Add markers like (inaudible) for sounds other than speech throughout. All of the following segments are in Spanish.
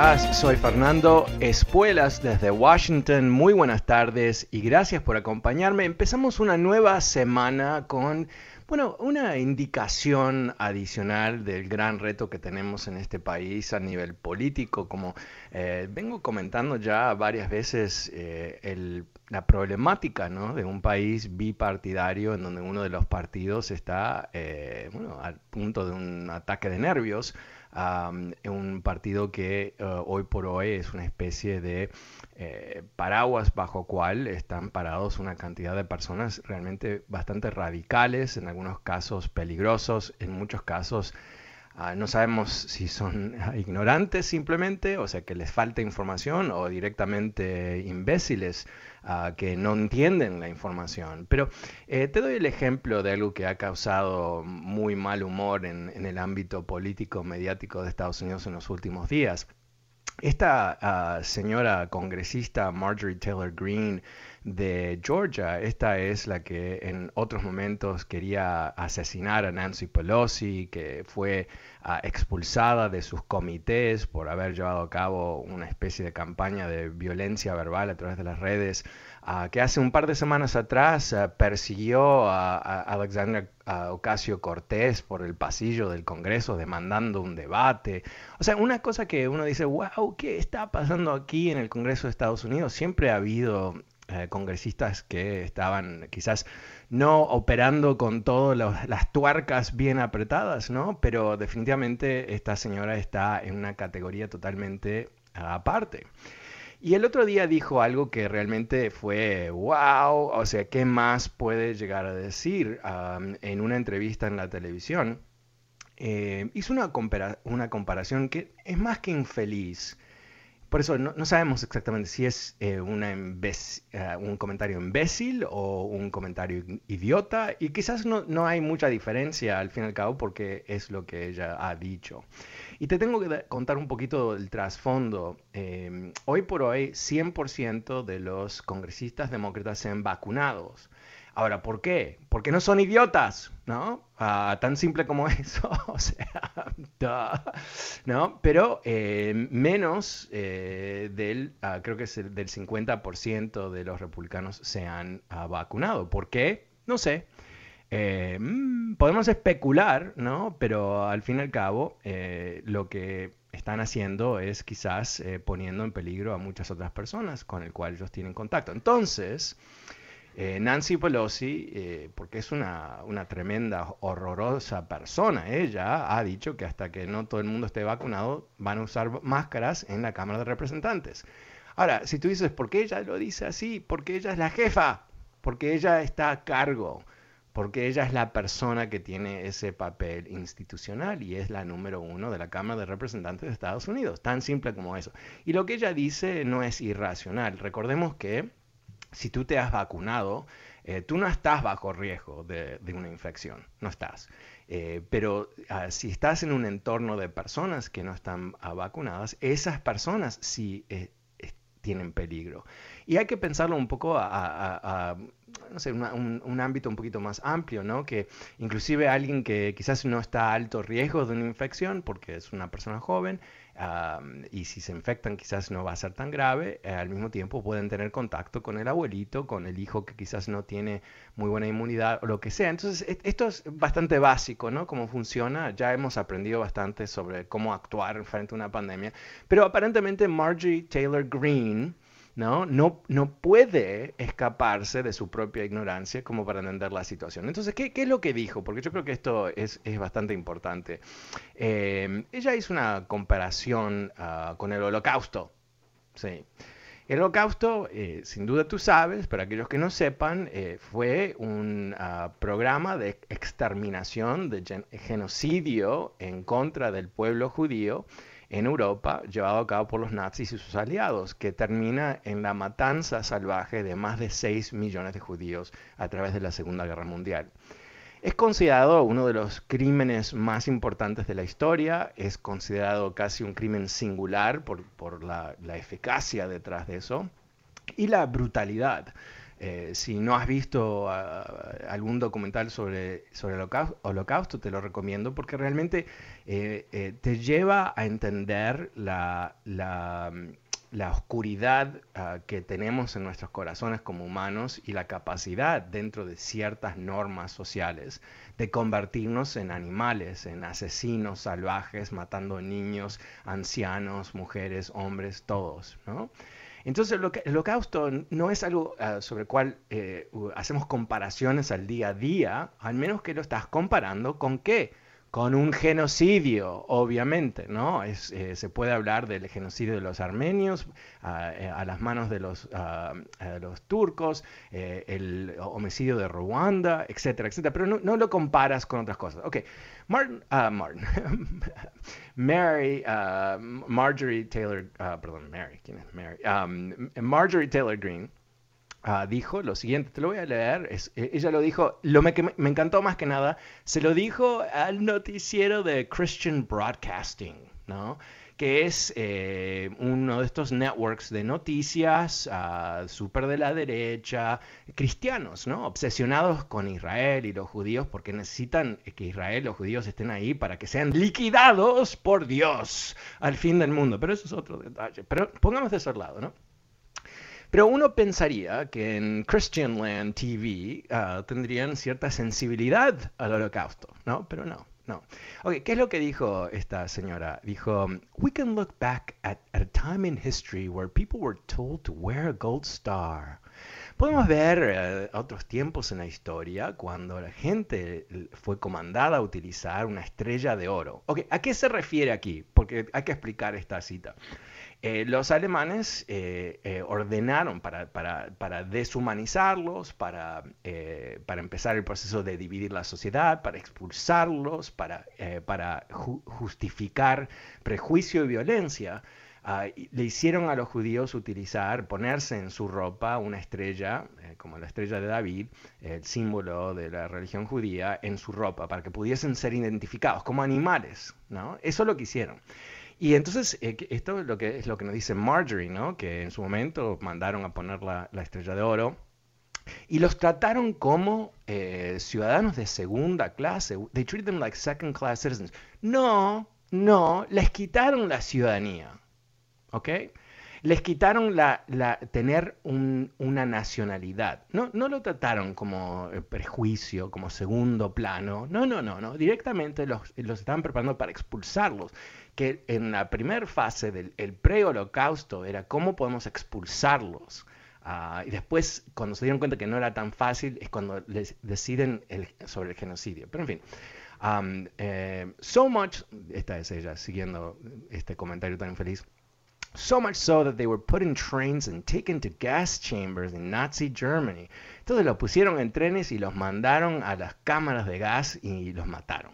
estás? Soy Fernando Espuelas desde Washington. Muy buenas tardes y gracias por acompañarme. Empezamos una nueva semana con, bueno, una indicación adicional del gran reto que tenemos en este país a nivel político. Como eh, vengo comentando ya varias veces, eh, la problemática ¿no? de un país bipartidario en donde uno de los partidos está eh, bueno, al punto de un ataque de nervios un partido que eh, hoy por hoy es una especie de eh, paraguas bajo cual están parados una cantidad de personas realmente bastante radicales, en algunos casos peligrosos, en muchos casos ah, no sabemos si son ignorantes simplemente, o sea que les falta información o directamente imbéciles que no entienden la información. Pero eh, te doy el ejemplo de algo que ha causado muy mal humor en, el ámbito político mediático de Estados Unidos en los últimos días. Esta ah, señora congresista Marjorie Taylor Greene de Georgia, esta es la que en otros momentos quería asesinar a Nancy Pelosi, que fue ah, expulsada de sus comités por haber llevado a cabo una especie de campaña de violencia verbal a través de las redes, ah, que hace un par de semanas atrás persiguió a, a Alexandra Ocasio Cortés por el pasillo del Congreso demandando un debate. O sea, una cosa que uno dice, wow, ¿qué está pasando aquí en el Congreso de Estados Unidos? Siempre ha habido eh, congresistas que estaban quizás no operando con todas las tuercas bien apretadas, ¿no? Pero definitivamente esta señora está en una categoría totalmente aparte. Y el otro día dijo algo que realmente fue wow, o sea, ¿qué más puede llegar a decir en una entrevista en la televisión? Eh, hizo una, una comparación que es más que infeliz. Por eso no, sabemos exactamente si es eh, eh, un comentario imbécil o un comentario idiota y quizás no, no, hay mucha diferencia al fin y al cabo porque es lo que ella ha dicho. Y te tengo que contar un poquito del trasfondo. Em, hoy por hoy, 100% de los congresistas demócratas se han vacunado. Ahora, ¿por qué? Porque no son idiotas, ¿no? Ah, tan simple como (laughs) eso, o sea, (laughs) ¿no? Pero eh, menos eh, del, ah, creo que es del 50% de los republicanos se han ah, vacunado. ¿Por qué? No sé. Eh, mm, podemos especular, ¿no? Pero al fin y al cabo, lo que están haciendo es quizás poniendo en peligro a muchas otras personas con el cual ellos tienen contacto. Entonces, Nancy Pelosi, porque es una, una, tremenda, horrorosa persona, ella ha dicho que hasta que no todo el mundo esté vacunado van a usar máscaras en la Cámara de Representantes. Ahora, si tú dices, ¿por qué ella lo dice así? Porque ella es la jefa, porque ella está a cargo porque ella es la persona que tiene ese papel institucional y es la número uno de la Cámara de Representantes de Estados Unidos, tan simple como eso. Y lo que ella dice no es irracional. Recordemos que si tú te has vacunado, eh, tú no estás bajo riesgo de, una infección, no estás. Eh, pero ah, si estás en un entorno de personas que no están ah, vacunadas, esas personas sí eh, tienen peligro. Y hay que pensarlo un poco a, no sé, un, ámbito un poquito más amplio, ¿no? Que inclusive alguien que quizás no está a alto riesgo de una infección porque es una persona joven y si se infectan quizás no va a ser tan grave, eh, al mismo tiempo pueden tener contacto con el abuelito, con el hijo que quizás no tiene muy buena inmunidad o lo que sea. Entonces, e, esto es bastante básico, ¿no? Cómo funciona. Ya hemos aprendido bastante sobre cómo actuar frente a una pandemia. Pero aparentemente Marjorie Taylor Greene, ¿no? No, no puede escaparse de su propia ignorancia como para entender la situación. Entonces, ¿qué, qué es lo que dijo? Porque yo creo que esto es, es bastante importante. Eh, ella hizo una comparación uh, con el holocausto. Sí. El holocausto, eh, sin duda tú sabes, para aquellos que no sepan, eh, fue un uh, programa de exterminación, de genocidio en contra del pueblo judío en Europa llevado a cabo por los nazis y sus aliados, que termina en la matanza salvaje de más de 6 millones de judíos a través de la Segunda Guerra Mundial. Es considerado uno de los crímenes más importantes de la historia, es considerado casi un crimen singular por, la, eficacia detrás de eso y la brutalidad. Eh, si no has visto ah, algún documental sobre, sobre el holocausto, te lo recomiendo porque realmente eh, eh, te lleva a entender la, la, oscuridad ah, que tenemos en nuestros corazones como humanos y la capacidad dentro de ciertas normas sociales de convertirnos en animales, en asesinos salvajes, matando niños, ancianos, mujeres, hombres, todos, ¿no? Entonces el holocausto no es algo ah, sobre el cual eh, hacemos comparaciones al día a día, al menos que lo estás comparando con qué? Con un genocidio, obviamente, ¿no? Es, eh, se puede hablar del genocidio de los armenios ah, eh, a las manos de los, ah, los turcos, el homicidio de Ruanda, etcétera, etcétera, pero no, no, lo comparas con otras cosas. Ok, Martin, Martin (laughs) Mary, uh, Marjorie Taylor, uh, perdón, Mary, ¿quién es Mary? Um, Marjorie Taylor Greene uh, dijo lo siguiente, te lo voy a leer, e, ella lo dijo, lo me, me encantó más que nada, se lo dijo al noticiero de Christian Broadcasting, ¿no? que es eh, uno de estos networks de noticias uh, súper de la derecha, cristianos, ¿no? Obsesionados con Israel y los judíos porque necesitan que Israel, los judíos estén ahí para que sean liquidados por Dios al fin del mundo. Pero eso es otro detalle. Pero pongamos de ese lado, ¿no? Pero uno pensaría que en Christian Land TV uh, tendrían cierta sensibilidad al holocausto, ¿no? Pero no. No. Ok, ¿qué es lo que dijo esta señora? Dijo, we can look back at, a time in history where people were told to wear a gold star. Podemos ver eh, otros tiempos en la historia cuando la gente fue comandada a utilizar una estrella de oro. Ok, ¿a qué se refiere aquí? Porque hay que explicar esta cita. Eh, los alemanes eh, eh, ordenaron para, deshumanizarlos, para, empezar el proceso de dividir la sociedad, para expulsarlos, para, para justificar prejuicio y violencia. Ah, le hicieron a los judíos utilizar, ponerse en su ropa una estrella, como la estrella de David, el símbolo de la religión judía, en su ropa, para que pudiesen ser identificados como animales. ¿no? Eso es lo que hicieron. Y entonces, eh, esto es lo, que, es lo que nos dice Marjorie, ¿no? Que en su momento mandaron a poner la, estrella de oro y los trataron como eh, ciudadanos de segunda clase. They treated them like second class citizens. No, no, les quitaron la ciudadanía. ¿Ok? Les quitaron la, tener una nacionalidad. No, no lo trataron como eh, prejuicio, como segundo plano. No, no, no, no. Directamente los, los estaban preparando para expulsarlos que en la primera fase del pre-holocausto era cómo podemos expulsarlos. Ah, y después, cuando se dieron cuenta que no era tan fácil, es cuando les deciden sobre el genocidio. Pero en fin, eh, so much, esta es ella siguiendo este comentario tan infeliz. So much so that they were put in trains and taken to gas chambers in Nazi Germany. Entonces los pusieron en trenes y los mandaron a las cámaras de gas y los mataron.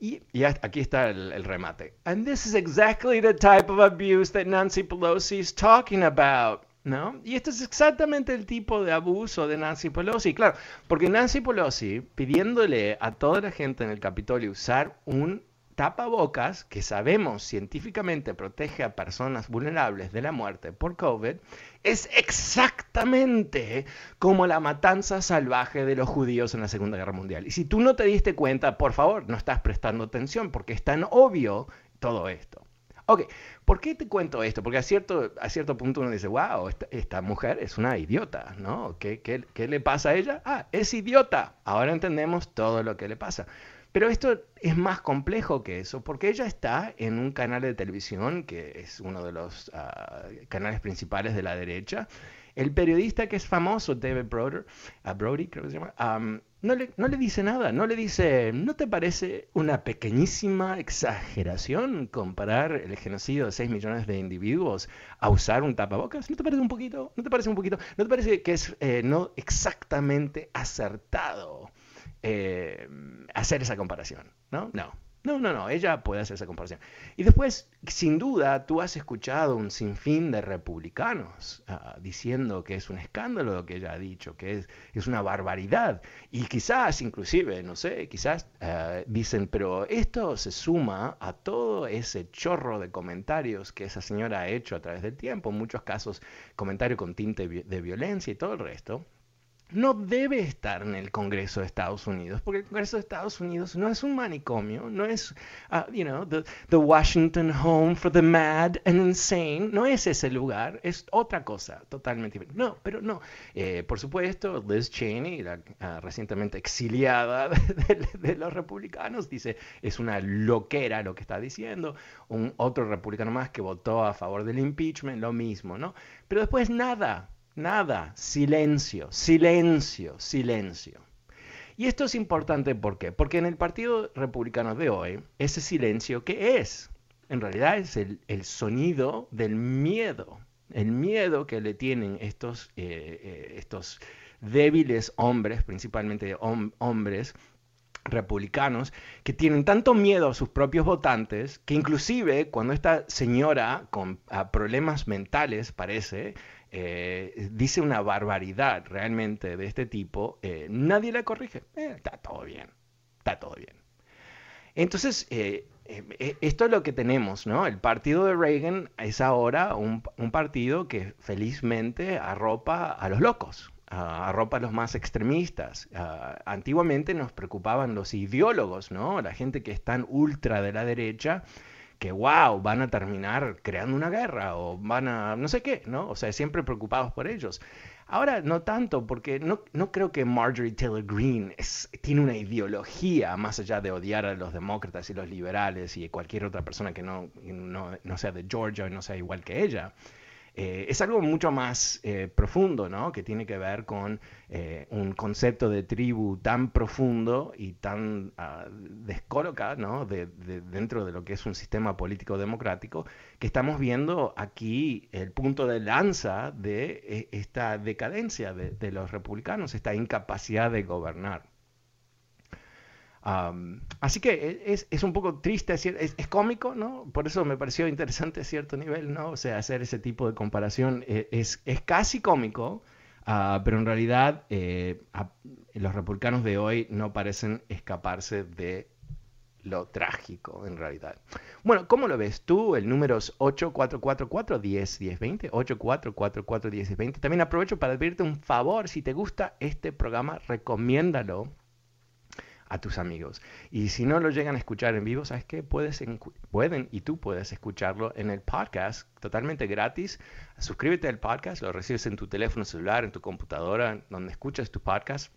Y, aquí está el, remate. And this is exactly the type of abuse that Nancy Pelosi is talking about. ¿No? Y este es exactamente el tipo de abuso de Nancy Pelosi. Claro, porque Nancy Pelosi pidiéndole a toda la gente en el Capitolio usar un tapabocas que sabemos científicamente protege a personas vulnerables de la muerte por COVID, es exactamente como la matanza salvaje de los judíos en la Segunda Guerra Mundial. Y si tú no te diste cuenta, por favor, no estás prestando atención porque es tan obvio todo esto. Ok, ¿por qué te cuento esto? Porque a cierto, a cierto punto uno dice, wow, esta, mujer es una idiota, ¿no? ¿Qué, ¿Qué le pasa a ella? Ah, es idiota. Ahora entendemos todo lo que le pasa. Pero esto es más complejo que eso, porque ella está en un canal de televisión que es uno de los ah, canales principales de la derecha. El periodista que es famoso, David Broder, uh, Brody, creo que se llama, no, le, no le dice nada, no le dice, ¿no te parece una pequeñísima exageración comparar el genocidio de 6 millones de individuos a usar un tapabocas? ¿No te parece un poquito? ¿No te parece un poquito? ¿No te parece que es eh, no exactamente acertado? Eh, hacer esa comparación, ¿no? No. No, no, no, ella puede hacer esa comparación. Y después, sin duda, tú has escuchado un sinfín de republicanos ah, diciendo que es un escándalo lo que ella ha dicho, que es, es una barbaridad. Y quizás, inclusive, no sé, quizás ah, dicen, pero esto se suma a todo ese chorro de comentarios que esa señora ha hecho a través del tiempo, en muchos casos comentarios con tinte de violencia y todo el resto no debe estar en el Congreso de Estados Unidos, porque el Congreso de Estados Unidos no es un manicomio, no es, uh, you know, the, the, Washington Home for the Mad and Insane, no es ese lugar, es otra cosa totalmente diferente. No, pero no. Eh, por supuesto, Liz Cheney, uh, recientemente exiliada (laughs) de, de, los republicanos, dice, es una loquera lo que está diciendo. Un otro republicano más que votó a favor del impeachment, lo mismo, ¿no? Pero después nada, Nada, silencio, silencio, silencio. Y esto es importante ¿por qué? Porque en el Partido Republicano de hoy, ese silencio, ¿qué es? En realidad es el, sonido del miedo, el miedo que le tienen estos, eh, eh, estos débiles hombres, principalmente hombres, republicanos que tienen tanto miedo a sus propios votantes que inclusive cuando esta señora con problemas mentales parece eh, dice una barbaridad realmente de este tipo, eh, nadie la corrige. Eh, está todo bien, está todo bien. Entonces, esto es lo que tenemos, ¿no? El partido de Reagan es ahora un, partido que felizmente arropa a los locos, arropa a los más extremistas. antiguamente nos preocupaban los ideólogos, ¿no? La gente que es tan ultra de la derecha que, wow, van a terminar creando una guerra o van a, no sé qué, ¿no? O sea, siempre preocupados por ellos. Ahora no tanto, porque no, no creo que Marjorie Taylor Greene tiene una ideología más allá de odiar a los demócratas y los liberales y cualquier otra persona que no, no, no sea de Georgia y no sea igual que ella. Eh, es algo mucho más eh, profundo, ¿no? Que tiene que ver con eh, un concepto de tribu tan profundo y tan uh, ¿no? De, dentro de lo que es un sistema político democrático, que estamos viendo aquí el punto de lanza de esta decadencia de los republicanos, esta incapacidad de gobernar así que e, es, es, un poco triste, es, es, cómico, ¿no? Por eso me pareció interesante a cierto nivel, ¿no? O sea, hacer ese tipo de comparación e, es, es casi cómico, uh, pero en realidad eh, los republicanos de hoy no parecen escaparse de lo trágico en realidad. Bueno, ¿cómo lo ves tú? El número es 8444-101020, 8444-101020. También aprovecho para pedirte un favor, si te gusta este programa, recomiéndalo a tus amigos. Y si no lo llegan a escuchar en vivo, ¿sabes qué? Puedes pueden y tú puedes escucharlo en el podcast totalmente gratis. Suscríbete al podcast, lo recibes en tu teléfono celular, en tu computadora, donde escuchas tu podcast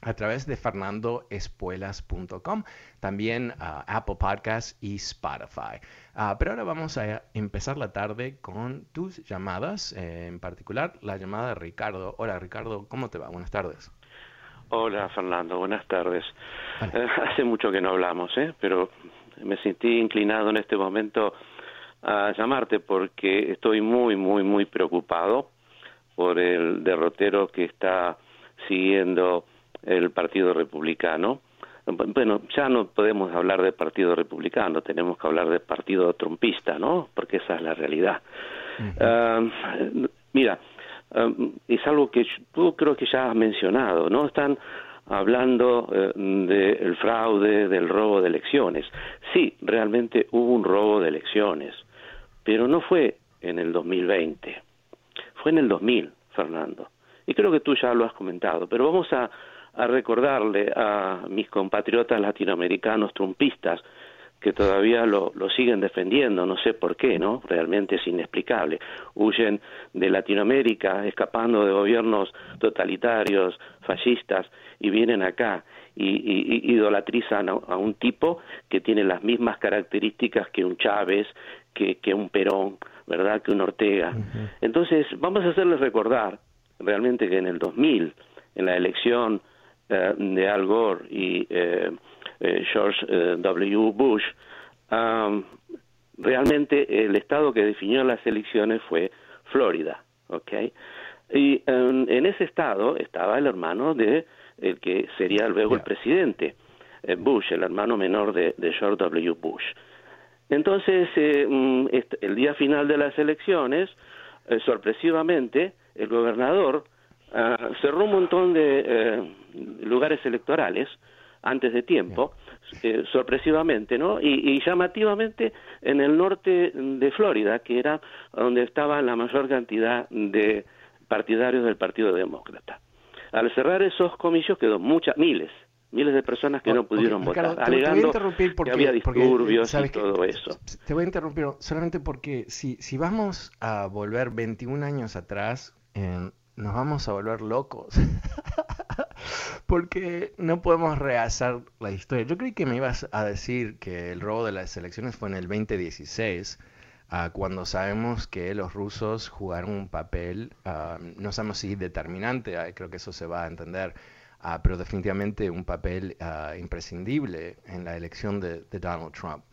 a través de fernandoespuelas.com, también uh, Apple Podcasts y Spotify. Uh, pero ahora vamos a empezar la tarde con tus llamadas, eh, en particular la llamada de Ricardo. Hola Ricardo, ¿cómo te va? Buenas tardes. Hola Fernando, buenas tardes. Eh, (laughs) hace mucho que no hablamos, ¿eh? pero me sentí inclinado en este momento a llamarte porque estoy muy, muy, muy preocupado por el derrotero que está siguiendo el Partido Republicano. Bueno, ya no podemos hablar de Partido Republicano, tenemos que hablar de Partido Trumpista, ¿no? Porque esa es la realidad. Ah, mira, es algo que tú creo que ya has mencionado, ¿no? Están hablando eh, del fraude, del robo de elecciones. Sí, realmente hubo un robo de elecciones, pero no fue en el 2020, fue en el 2000, Fernando. Y creo que tú ya lo has comentado, pero vamos a recordarle a mis compatriotas latinoamericanos trumpistas que todavía lo, lo, siguen defendiendo, no sé por qué, ¿no? Realmente es inexplicable. Huyen de Latinoamérica, escapando de gobiernos totalitarios, fascistas, y vienen acá y, idolatrizan a, un tipo que tiene las mismas características que un Chávez, que, que un Perón, ¿verdad? Que un Ortega. Entonces, vamos a hacerles recordar realmente que en el 2000, en la elección eh, de Al Gore y eh, eh, George eh, W. Bush, realmente el estado que definió las elecciones fue Florida, ¿ok? Y en ese estado estaba el hermano de el que sería luego el presidente, eh, Bush, el hermano menor de, George W. Bush. Entonces, mm, el día final de las elecciones, sorpresivamente, el gobernador ah, cerró un montón de lugares electorales antes de tiempo, eh, sorpresivamente, ¿no? Y, llamativamente en el norte de Florida, que era donde estaba la mayor cantidad de partidarios del Partido Demócrata. Al cerrar esos comicios quedó muchas, miles, miles de personas que no pudieron votar, alegando que había disturbios y todo eso. Te voy a interrumpir solamente porque si, si vamos a volver 21 años atrás, nos vamos a volver locos. (laughs) (laughs) porque no podemos rehacer la historia. Yo creí que me ibas a decir que el robo de las elecciones fue en el 2016 cuando sabemos que los rusos jugaron un papel, no sabemos si determinante, creo que eso se va a entender, pero definitivamente un papel imprescindible en la elección de, Donald Trump.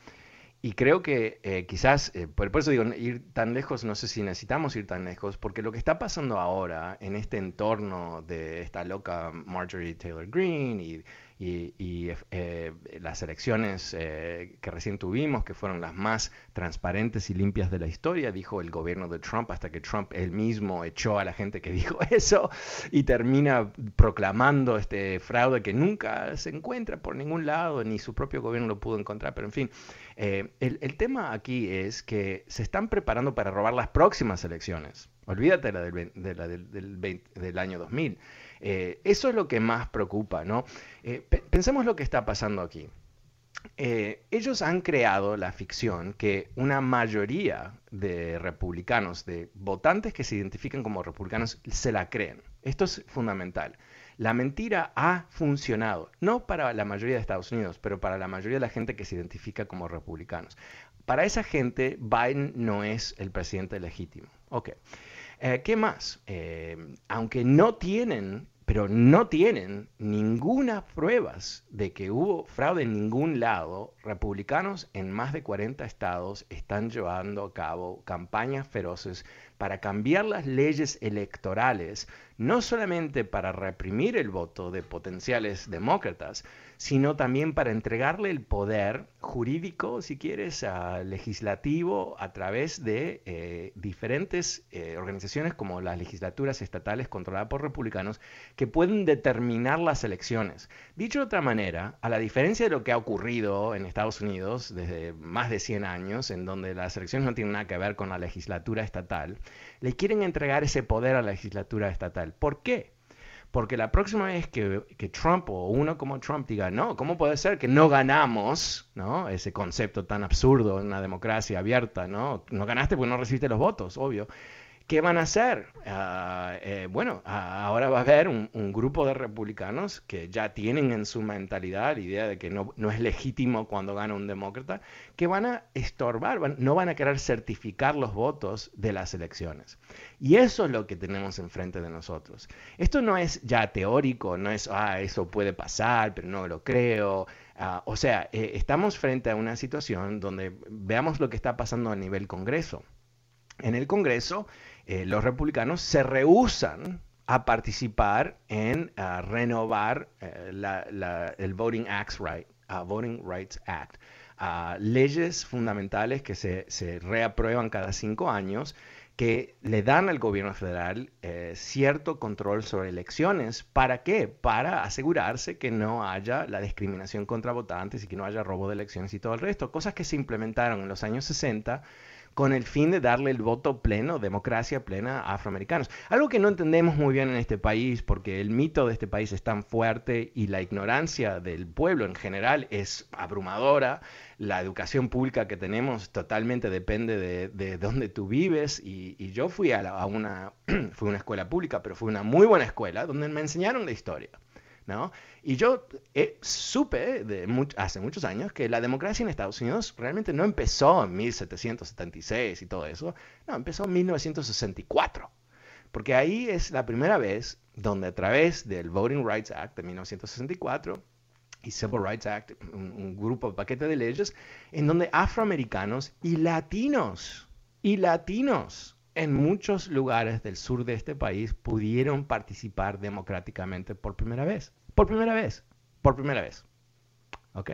Y creo que eh, quizás, eh, por, eso digo, ir tan lejos, no sé si necesitamos ir tan lejos, porque lo que está pasando ahora en este entorno de esta loca Marjorie Taylor Greene y y, eh, las elecciones eh, que recién tuvimos, que fueron las más transparentes y limpias de la historia, dijo el gobierno de Trump, hasta que Trump él mismo echó a la gente que (laughs) dijo eso y termina proclamando este fraude que nunca se encuentra por ningún lado, ni su propio gobierno lo pudo encontrar, pero en fin, eh, el, tema aquí es que se están preparando para robar las próximas elecciones. Olvídate la del, de la del, del, del año 2000. Eh, eso es lo que más preocupa, ¿no? Eh, pensemos lo que está pasando aquí. Eh, ellos han creado la ficción que una mayoría de republicanos, de votantes que se identifican como republicanos, se la creen. Esto es fundamental. La mentira ha funcionado, no para la mayoría de Estados Unidos, pero para la mayoría de la gente que se identifica como republicanos. Para esa gente, Biden no es el presidente legítimo. Ok. ¿Qué más? aunque no tienen pero no tienen ninguna pruebas de que hubo fraude en ningún lado, republicanos en más de 40 estados están llevando a cabo campañas feroces para cambiar las leyes electorales, no solamente para reprimir el voto de potenciales demócratas, sino también para entregarle el poder jurídico, si quieres, legislativo a través de eh, diferentes eh, organizaciones como las legislaturas estatales controladas por republicanos que pueden determinar las elecciones. Dicho de otra manera, a la diferencia de lo que ha ocurrido en Estados Unidos desde más de 100 años, en donde las elecciones no tienen nada que ver con la legislatura estatal, le quieren entregar ese poder a la legislatura estatal. ¿Por qué? Porque la próxima vez que, Trump o uno como Trump diga, no, ¿cómo puede ser que no ganamos? ¿no? Ese concepto tan absurdo en una democracia abierta, ¿no? No ganaste porque no recibiste los votos, obvio. ¿Qué van a hacer? Ah, eh, bueno, ahora va a haber un, grupo de republicanos que ya tienen en su mentalidad la idea de que no, es legítimo cuando gana un demócrata, que van a estorbar, no van a querer certificar los votos de las elecciones. Y eso es lo que tenemos enfrente de nosotros. Esto no es ya teórico, no es, ah, eso puede pasar, pero no lo creo. Ah, o sea, eh, estamos frente a una situación donde veamos lo que está pasando a nivel Congreso. En el Congreso, eh, los republicanos se rehusan a participar en renovar eh, el Voting, Voting Rights Act. leyes fundamentales que se, reaprueban cada cinco años que le dan al gobierno federal eh, cierto control sobre elecciones. ¿Para qué? Para asegurarse que no haya la discriminación contra votantes y que no haya robo de elecciones y todo el resto. Cosas que se implementaron en los años 60 con el fin de darle el voto pleno, democracia plena a afroamericanos. Algo que no entendemos muy bien en este país, porque el mito de este país es tan fuerte y la ignorancia del pueblo en general es abrumadora. La educación pública que tenemos totalmente depende de, de dónde tú vives y, yo fui a, a una, (clears throat) fui a una escuela pública, pero fue una muy buena escuela donde me enseñaron la historia. ¿No? Y yo eh, supe de hace muchos años que la democracia en Estados Unidos realmente no empezó en 1776 y todo eso, no, empezó en 1964, porque ahí es la primera vez donde a través del Voting Rights Act de 1964 y Civil Rights Act, un, un grupo, de paquete de leyes, en donde afroamericanos y latinos, y latinos, en muchos lugares del sur de este país pudieron participar democráticamente por primera vez. Por primera vez. Por primera vez. ¿Ok?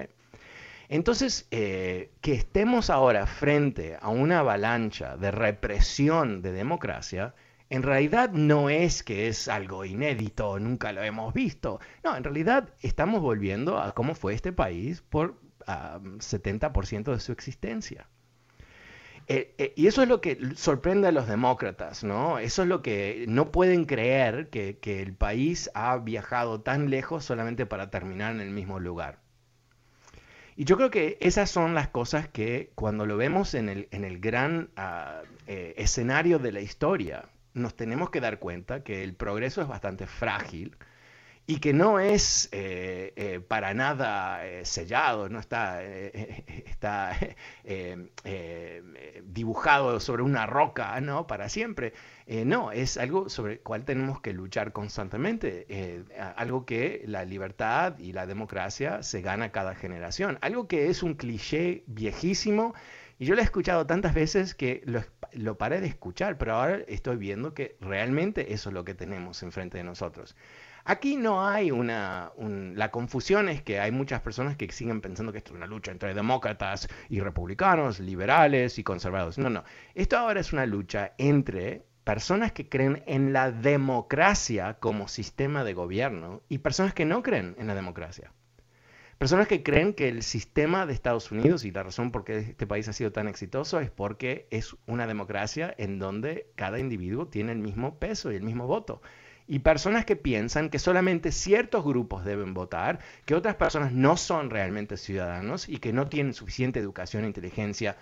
Entonces, eh, que estemos ahora frente a una avalancha de represión de democracia, en realidad no es que es algo inédito, nunca lo hemos visto. No, en realidad estamos volviendo a cómo fue este país por 70% de su existencia. Eh, eh, y eso es lo que sorprende a los demócratas, ¿no? Eso es lo que no pueden creer que, el país ha viajado tan lejos solamente para terminar en el mismo lugar. Y yo creo que esas son las cosas que cuando lo vemos en el, en el gran ah, eh, escenario de la historia, nos tenemos que dar cuenta que el progreso es bastante frágil y que no es eh, eh, para nada eh, sellado, no está, (laughs) está dibujado sobre una roca ¿no? para siempre. no, es algo sobre el cual tenemos que luchar constantemente, algo que la libertad y la democracia se gana cada generación, algo que es un cliché viejísimo. Y yo lo he escuchado tantas veces que lo, lo paré de escuchar, pero ahora estoy viendo que realmente eso es lo que tenemos enfrente de nosotros. Aquí no hay una... la confusión es que hay muchas personas que siguen pensando que esto es una lucha entre demócratas y republicanos, liberales y conservadores. No, no. Esto ahora es una lucha entre personas que creen en la democracia como sistema de gobierno y personas que no creen en la democracia. Personas que creen que el sistema de Estados Unidos y la razón por qué este país ha sido tan exitoso es porque es una democracia en donde cada individuo tiene el mismo peso y el mismo voto y personas que piensan que solamente ciertos grupos deben votar, que otras personas no son realmente ciudadanos y que no tienen suficiente educación inteligencia,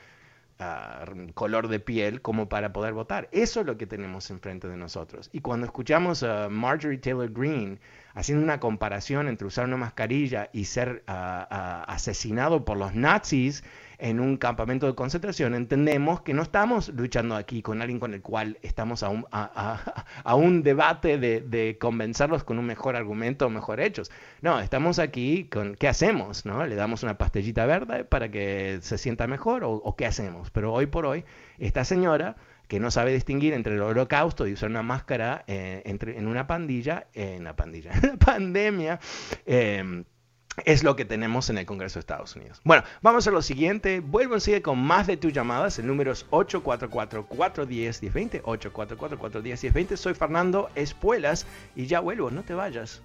ah, color de piel como para poder votar. Eso es lo que tenemos enfrente de nosotros. Y cuando escuchamos a Marjorie Taylor Greene haciendo una comparación entre usar una mascarilla y ser ah, ah, asesinado por los nazis, en un campamento de concentración, entendemos que no estamos luchando aquí con alguien con el cual estamos a un, a, un debate de, de, convencerlos con un mejor argumento o mejor hechos. No, estamos aquí con qué hacemos, ¿no? Le damos una pastillita verde para que se sienta mejor o, qué hacemos. Pero hoy por hoy, esta señora que no sabe distinguir entre el holocausto y usar una máscara eh, entre, en una pandilla, en una pandilla, (laughs) en una pandemia, eh, es lo que tenemos en el Congreso de Estados Unidos. Bueno, vamos a lo siguiente. Vuelvo sigue con más de tus llamadas. El número es 844-410-1020. 844-410-1020. Soy Fernando Espuelas y ya vuelvo. No te vayas.